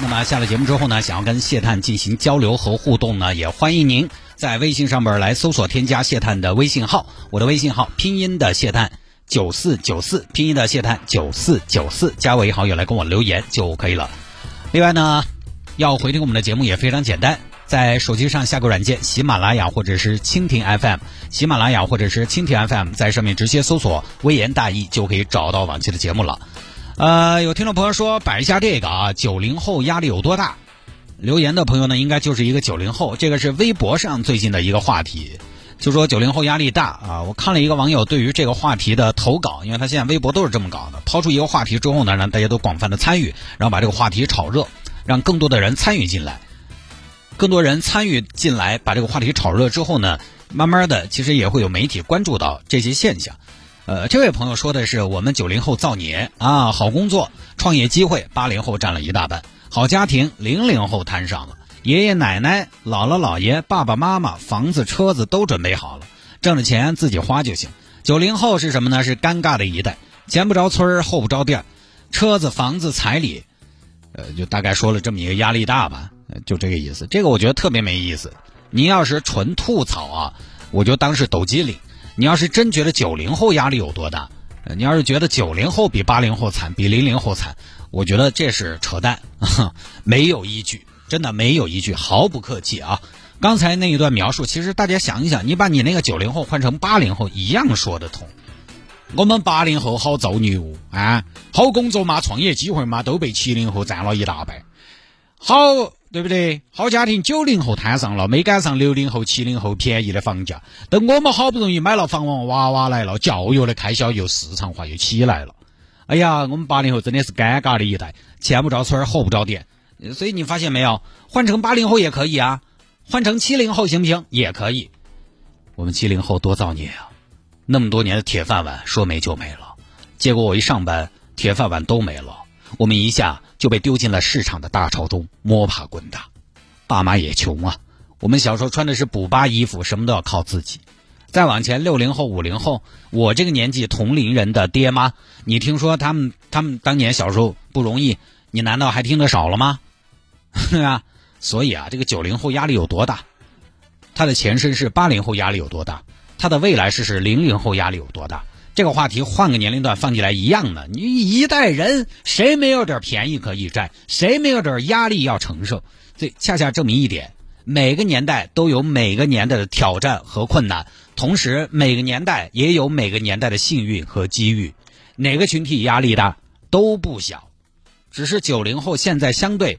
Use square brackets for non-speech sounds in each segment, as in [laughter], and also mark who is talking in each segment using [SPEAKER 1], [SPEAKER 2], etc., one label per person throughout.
[SPEAKER 1] 那么下了节目之后呢，想要跟谢探进行交流和互动呢，也欢迎您在微信上边来搜索添加谢探的微信号，我的微信号拼音的谢探九四九四，拼音的谢探九四九四，加为好友来跟我留言就可以了。另外呢，要回听我们的节目也非常简单，在手机上下个软件，喜马拉雅或者是蜻蜓 FM，喜马拉雅或者是蜻蜓 FM，在上面直接搜索“微言大义”就可以找到往期的节目了。呃，有听众朋友说摆一下这个啊，九零后压力有多大？留言的朋友呢，应该就是一个九零后，这个是微博上最近的一个话题，就说九零后压力大啊。我看了一个网友对于这个话题的投稿，因为他现在微博都是这么搞的，抛出一个话题之后呢，让大家都广泛的参与，然后把这个话题炒热，让更多的人参与进来，更多人参与进来，把这个话题炒热之后呢，慢慢的其实也会有媒体关注到这些现象。呃，这位朋友说的是我们九零后造孽啊，好工作、创业机会，八零后占了一大半；好家庭，零零后摊上了，爷爷奶奶、姥姥姥爷、爸爸妈妈，房子车子都准备好了，挣了钱自己花就行。九零后是什么呢？是尴尬的一代，前不着村后不着店，车子、房子、彩礼，呃，就大概说了这么一个压力大吧，就这个意思。这个我觉得特别没意思。您要是纯吐槽啊，我就当是抖机灵。你要是真觉得九零后压力有多大，你要是觉得九零后比八零后惨，比零零后惨，我觉得这是扯淡，[laughs] 没有依据，真的没有依据，毫不客气啊！刚才那一段描述，其实大家想一想，你把你那个九零后换成八零后，一样说得通。我们八零后好造孽哦啊，好工作嘛，创业机会嘛，都被七零后占了一大半，好。对不对？好家庭九零后摊上了，没赶上六零后、七零后便宜的房价。等我们好不容易买了房，娃娃来了，教育的开销又市场化又起来了。哎呀，我们八零后真的是尴尬的一代，前不着村后不着店。所以你发现没有？换成八零后也可以啊，换成七零后行不行？也可以。我们七零后多造孽啊！那么多年的铁饭碗说没就没了，结果我一上班，铁饭碗都没了。我们一下就被丢进了市场的大潮中，摸爬滚打。爸妈也穷啊，我们小时候穿的是补巴衣服，什么都要靠自己。再往前，六零后、五零后，我这个年纪同龄人的爹妈，你听说他们他们当年小时候不容易，你难道还听得少了吗？对 [laughs] 啊，所以啊，这个九零后压力有多大？他的前身是八零后压力有多大？他的未来是是零零后压力有多大？这个话题换个年龄段放进来一样的，你一代人谁没有点便宜可以占，谁没有点压力要承受？这恰恰证明一点：每个年代都有每个年代的挑战和困难，同时每个年代也有每个年代的幸运和机遇。哪个群体压力大都不小，只是九零后现在相对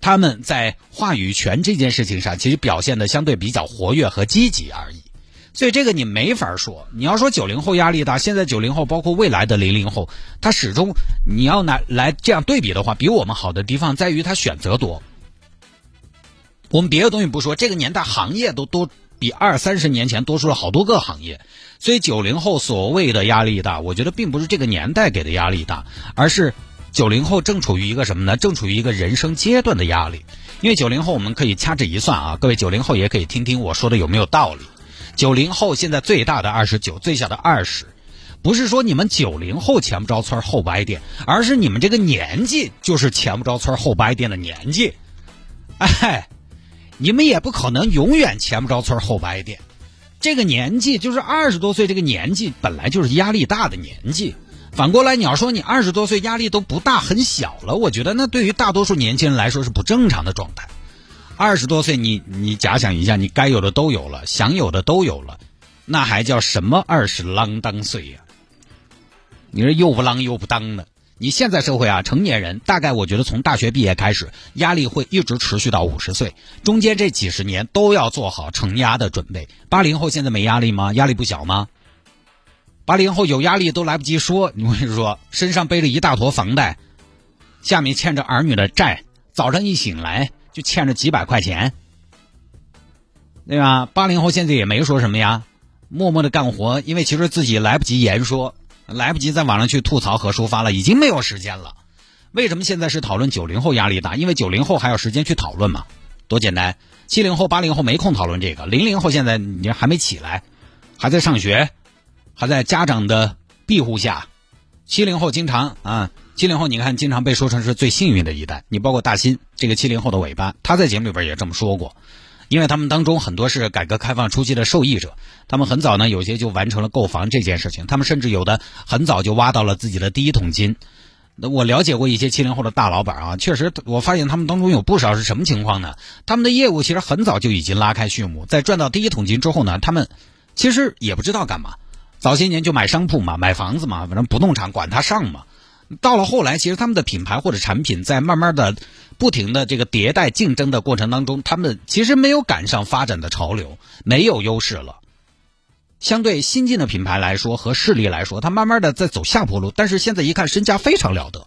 [SPEAKER 1] 他们在话语权这件事情上，其实表现的相对比较活跃和积极而已。所以这个你没法说。你要说九零后压力大，现在九零后包括未来的零零后，他始终你要拿来这样对比的话，比我们好的地方在于他选择多。我们别的东西不说，这个年代行业都多比二三十年前多出了好多个行业。所以九零后所谓的压力大，我觉得并不是这个年代给的压力大，而是九零后正处于一个什么呢？正处于一个人生阶段的压力。因为九零后我们可以掐指一算啊，各位九零后也可以听听我说的有没有道理。九零后现在最大的二十九，最小的二十，不是说你们九零后前不着村后不挨店，而是你们这个年纪就是前不着村后不挨店的年纪。哎，你们也不可能永远前不着村后不挨店。这个年纪就是二十多岁，这个年纪本来就是压力大的年纪。反过来，你要说你二十多岁压力都不大，很小了，我觉得那对于大多数年轻人来说是不正常的状态。二十多岁，你你假想一下，你该有的都有了，想有的都有了，那还叫什么二十啷当岁呀？你这又不啷又不当的。你现在社会啊，成年人大概我觉得从大学毕业开始，压力会一直持续到五十岁，中间这几十年都要做好承压的准备。八零后现在没压力吗？压力不小吗？八零后有压力都来不及说，你我跟你说身上背着一大坨房贷，下面欠着儿女的债，早上一醒来。就欠着几百块钱，对吧？八零后现在也没说什么呀，默默的干活，因为其实自己来不及言说，来不及在网上去吐槽和抒发了，已经没有时间了。为什么现在是讨论九零后压力大？因为九零后还有时间去讨论嘛，多简单。七零后、八零后没空讨论这个，零零后现在你还没起来，还在上学，还在家长的庇护下。七零后经常啊，七零后你看经常被说成是最幸运的一代。你包括大新这个七零后的尾巴，他在节目里边也这么说过，因为他们当中很多是改革开放初期的受益者，他们很早呢有些就完成了购房这件事情，他们甚至有的很早就挖到了自己的第一桶金。那我了解过一些七零后的大老板啊，确实我发现他们当中有不少是什么情况呢？他们的业务其实很早就已经拉开序幕，在赚到第一桶金之后呢，他们其实也不知道干嘛。早些年就买商铺嘛，买房子嘛，反正不动产管他上嘛。到了后来，其实他们的品牌或者产品在慢慢的、不停的这个迭代竞争的过程当中，他们其实没有赶上发展的潮流，没有优势了。相对新进的品牌来说和势力来说，它慢慢的在走下坡路。但是现在一看，身价非常了得。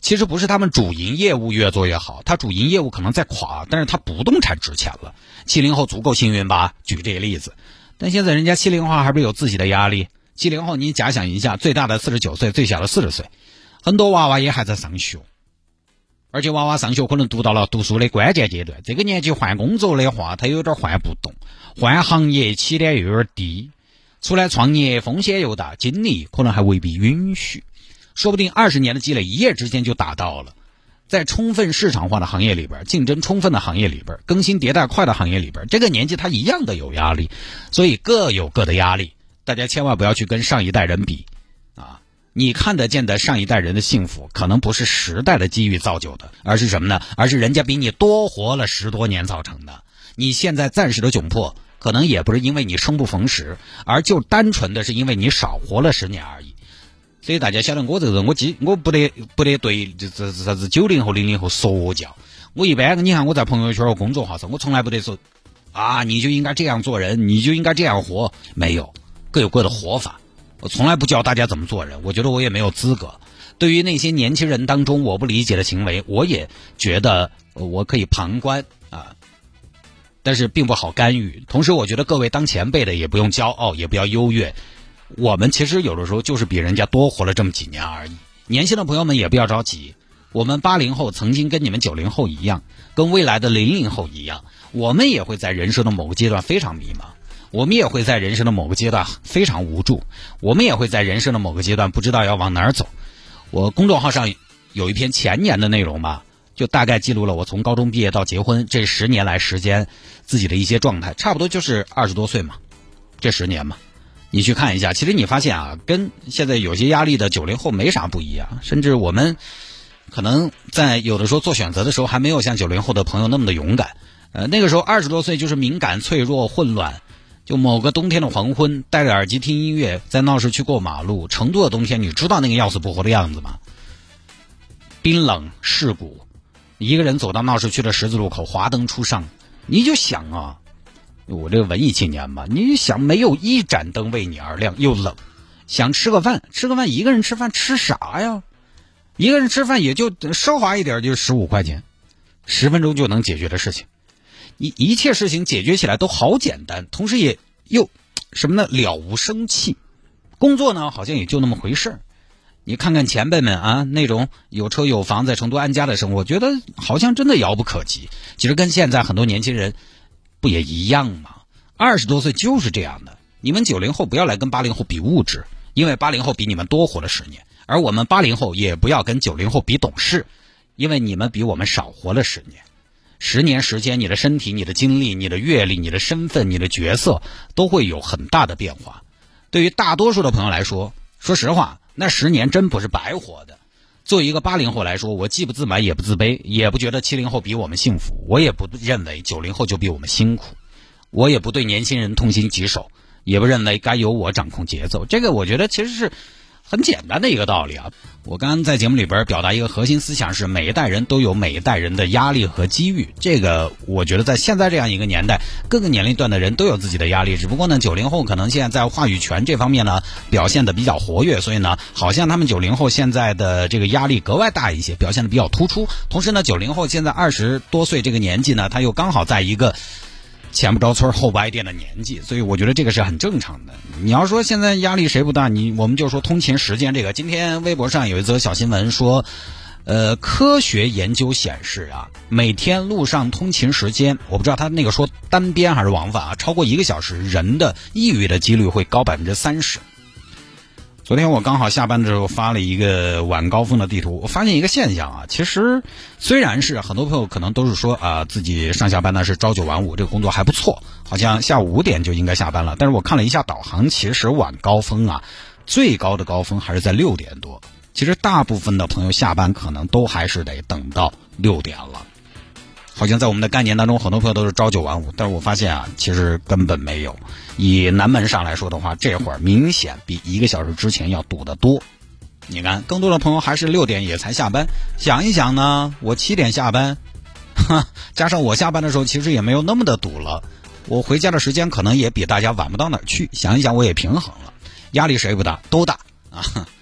[SPEAKER 1] 其实不是他们主营业务越做越好，他主营业务可能在垮，但是他不动产值钱了。七零后足够幸运吧？举这个例子。但现在人家七零后还不是有自己的压力？七零后，你假想一下，最大的四十九岁，最小的四十岁，很多娃娃也还在上学，而且娃娃上学可能读到了读书的关键阶段。这个年纪换工作的话，他有点换不动，换行业起点又有点低，出来创业风险又大，精力可能还未必允许，说不定二十年的积累一夜之间就达到了。在充分市场化的行业里边，竞争充分的行业里边，更新迭代快的行业里边，这个年纪他一样的有压力，所以各有各的压力。大家千万不要去跟上一代人比，啊，你看得见的上一代人的幸福，可能不是时代的机遇造就的，而是什么呢？而是人家比你多活了十多年造成的。你现在暂时的窘迫，可能也不是因为你生不逢时，而就单纯的是因为你少活了十年而已。所以大家晓得我这个人，我基我不得不得对这这啥子九零后、零零后说教。我一般你看我在朋友圈和公众号上，我从来不得说啊，你就应该这样做人，你就应该这样活。没有，各有各的活法。我从来不教大家怎么做人，我觉得我也没有资格。对于那些年轻人当中我不理解的行为，我也觉得我可以旁观啊，但是并不好干预。同时，我觉得各位当前辈的也不用骄傲，也不要优越。我们其实有的时候就是比人家多活了这么几年而已。年轻的朋友们也不要着急，我们八零后曾经跟你们九零后一样，跟未来的零零后一样，我们也会在人生的某个阶段非常迷茫，我们也会在人生的某个阶段非常无助，我们也会在人生的某个阶段不知道要往哪儿走。我公众号上有一篇前年的内容吧，就大概记录了我从高中毕业到结婚这十年来时间自己的一些状态，差不多就是二十多岁嘛，这十年嘛。你去看一下，其实你发现啊，跟现在有些压力的九零后没啥不一样，甚至我们可能在有的时候做选择的时候，还没有像九零后的朋友那么的勇敢。呃，那个时候二十多岁就是敏感、脆弱、混乱。就某个冬天的黄昏，戴着耳机听音乐，在闹市区过马路。成都的冬天，你知道那个要死不活的样子吗？冰冷、世故，一个人走到闹市区的十字路口，华灯初上，你就想啊。我这个文艺青年嘛，你想没有一盏灯为你而亮，又冷，想吃个饭，吃个饭，一个人吃饭吃啥呀？一个人吃饭也就奢华一点，就十五块钱，十分钟就能解决的事情，一一切事情解决起来都好简单，同时也又什么呢？了无生气。工作呢，好像也就那么回事儿。你看看前辈们啊，那种有车有房在成都安家的生活，觉得好像真的遥不可及。其实跟现在很多年轻人。不也一样吗？二十多岁就是这样的。你们九零后不要来跟八零后比物质，因为八零后比你们多活了十年；而我们八零后也不要跟九零后比懂事，因为你们比我们少活了十年。十年时间，你的身体、你的经历、你的阅历、你的身份、你的角色都会有很大的变化。对于大多数的朋友来说，说实话，那十年真不是白活的。作为一个八零后来说，我既不自满也不自卑，也不觉得七零后比我们幸福，我也不认为九零后就比我们辛苦，我也不对年轻人痛心疾首，也不认为该由我掌控节奏。这个我觉得其实是很简单的一个道理啊。我刚刚在节目里边表达一个核心思想是，每一代人都有每一代人的压力和机遇。这个我觉得在现在这样一个年代，各个年龄段的人都有自己的压力。只不过呢，九零后可能现在在话语权这方面呢表现的比较活跃，所以呢，好像他们九零后现在的这个压力格外大一些，表现的比较突出。同时呢，九零后现在二十多岁这个年纪呢，他又刚好在一个。前不着村后不挨店的年纪，所以我觉得这个是很正常的。你要说现在压力谁不大？你我们就说通勤时间这个。今天微博上有一则小新闻说，呃，科学研究显示啊，每天路上通勤时间，我不知道他那个说单边还是往返啊，超过一个小时，人的抑郁的几率会高百分之三十。昨天我刚好下班的时候发了一个晚高峰的地图，我发现一个现象啊，其实虽然是很多朋友可能都是说啊自己上下班呢是朝九晚五，这个工作还不错，好像下午五点就应该下班了。但是我看了一下导航，其实晚高峰啊，最高的高峰还是在六点多。其实大部分的朋友下班可能都还是得等到六点了。好像在我们的概念当中，很多朋友都是朝九晚五，但是我发现啊，其实根本没有。以南门上来说的话，这会儿明显比一个小时之前要堵得多。你看，更多的朋友还是六点也才下班。想一想呢，我七点下班，哈，[laughs] 加上我下班的时候其实也没有那么的堵了，我回家的时间可能也比大家晚不到哪儿去。想一想，我也平衡了，压力谁不大？都大啊。[laughs]